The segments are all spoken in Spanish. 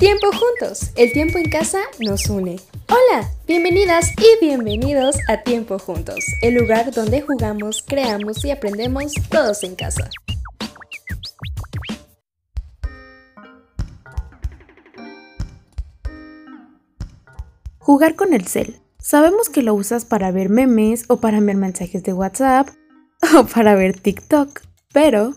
Tiempo juntos, el tiempo en casa nos une. Hola, bienvenidas y bienvenidos a Tiempo juntos, el lugar donde jugamos, creamos y aprendemos todos en casa. Jugar con el cel. Sabemos que lo usas para ver memes o para enviar mensajes de WhatsApp o para ver TikTok, pero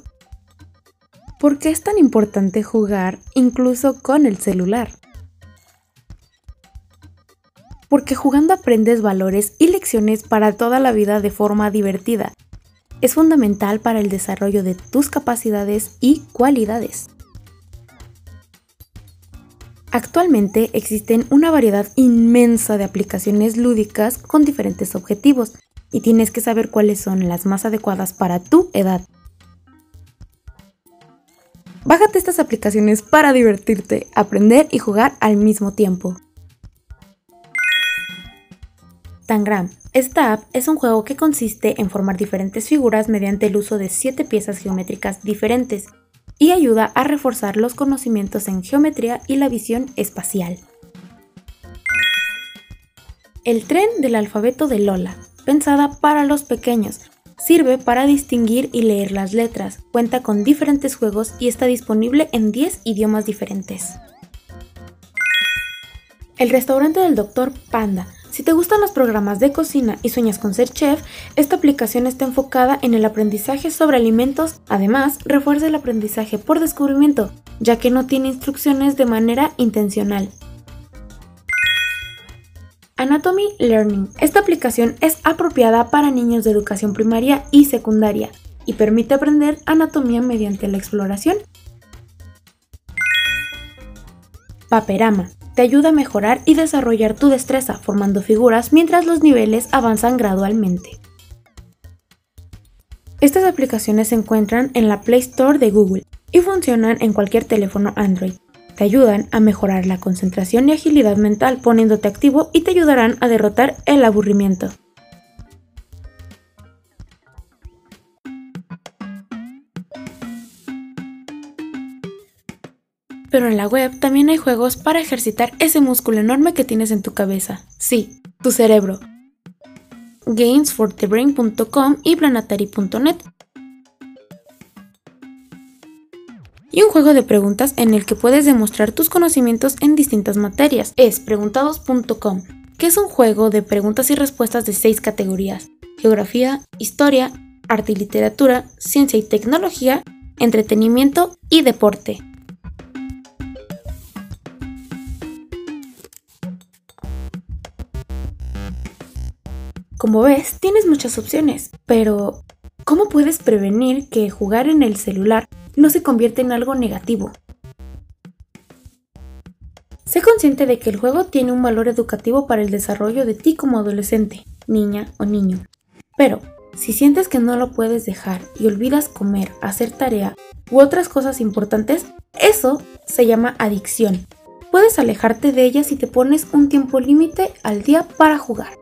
¿por qué es tan importante jugar incluso con el celular? Porque jugando aprendes valores y lecciones para toda la vida de forma divertida. Es fundamental para el desarrollo de tus capacidades y cualidades. Actualmente existen una variedad inmensa de aplicaciones lúdicas con diferentes objetivos y tienes que saber cuáles son las más adecuadas para tu edad. Bájate estas aplicaciones para divertirte, aprender y jugar al mismo tiempo. Tangram. Esta app es un juego que consiste en formar diferentes figuras mediante el uso de 7 piezas geométricas diferentes y ayuda a reforzar los conocimientos en geometría y la visión espacial. El tren del alfabeto de Lola, pensada para los pequeños, Sirve para distinguir y leer las letras, cuenta con diferentes juegos y está disponible en 10 idiomas diferentes. El restaurante del Dr. Panda. Si te gustan los programas de cocina y sueñas con ser chef, esta aplicación está enfocada en el aprendizaje sobre alimentos. Además, refuerza el aprendizaje por descubrimiento, ya que no tiene instrucciones de manera intencional. Anatomy Learning. Esta aplicación es apropiada para niños de educación primaria y secundaria y permite aprender anatomía mediante la exploración. Paperama. Te ayuda a mejorar y desarrollar tu destreza formando figuras mientras los niveles avanzan gradualmente. Estas aplicaciones se encuentran en la Play Store de Google y funcionan en cualquier teléfono Android. Te ayudan a mejorar la concentración y agilidad mental poniéndote activo y te ayudarán a derrotar el aburrimiento. Pero en la web también hay juegos para ejercitar ese músculo enorme que tienes en tu cabeza. Sí, tu cerebro. Gamesforthebrain.com y planetary.net y un juego de preguntas en el que puedes demostrar tus conocimientos en distintas materias. Es preguntados.com, que es un juego de preguntas y respuestas de seis categorías. Geografía, historia, arte y literatura, ciencia y tecnología, entretenimiento y deporte. Como ves, tienes muchas opciones, pero ¿cómo puedes prevenir que jugar en el celular no se convierte en algo negativo. Sé consciente de que el juego tiene un valor educativo para el desarrollo de ti como adolescente, niña o niño. Pero, si sientes que no lo puedes dejar y olvidas comer, hacer tarea u otras cosas importantes, eso se llama adicción. Puedes alejarte de ella si te pones un tiempo límite al día para jugar.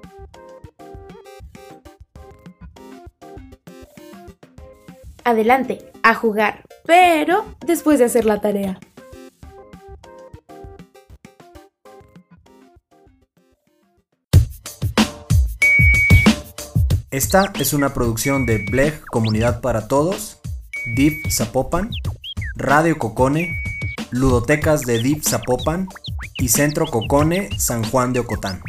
Adelante, a jugar pero después de hacer la tarea. Esta es una producción de Bleg Comunidad para Todos, Deep Zapopan, Radio Cocone, Ludotecas de Deep Zapopan y Centro Cocone San Juan de Ocotán.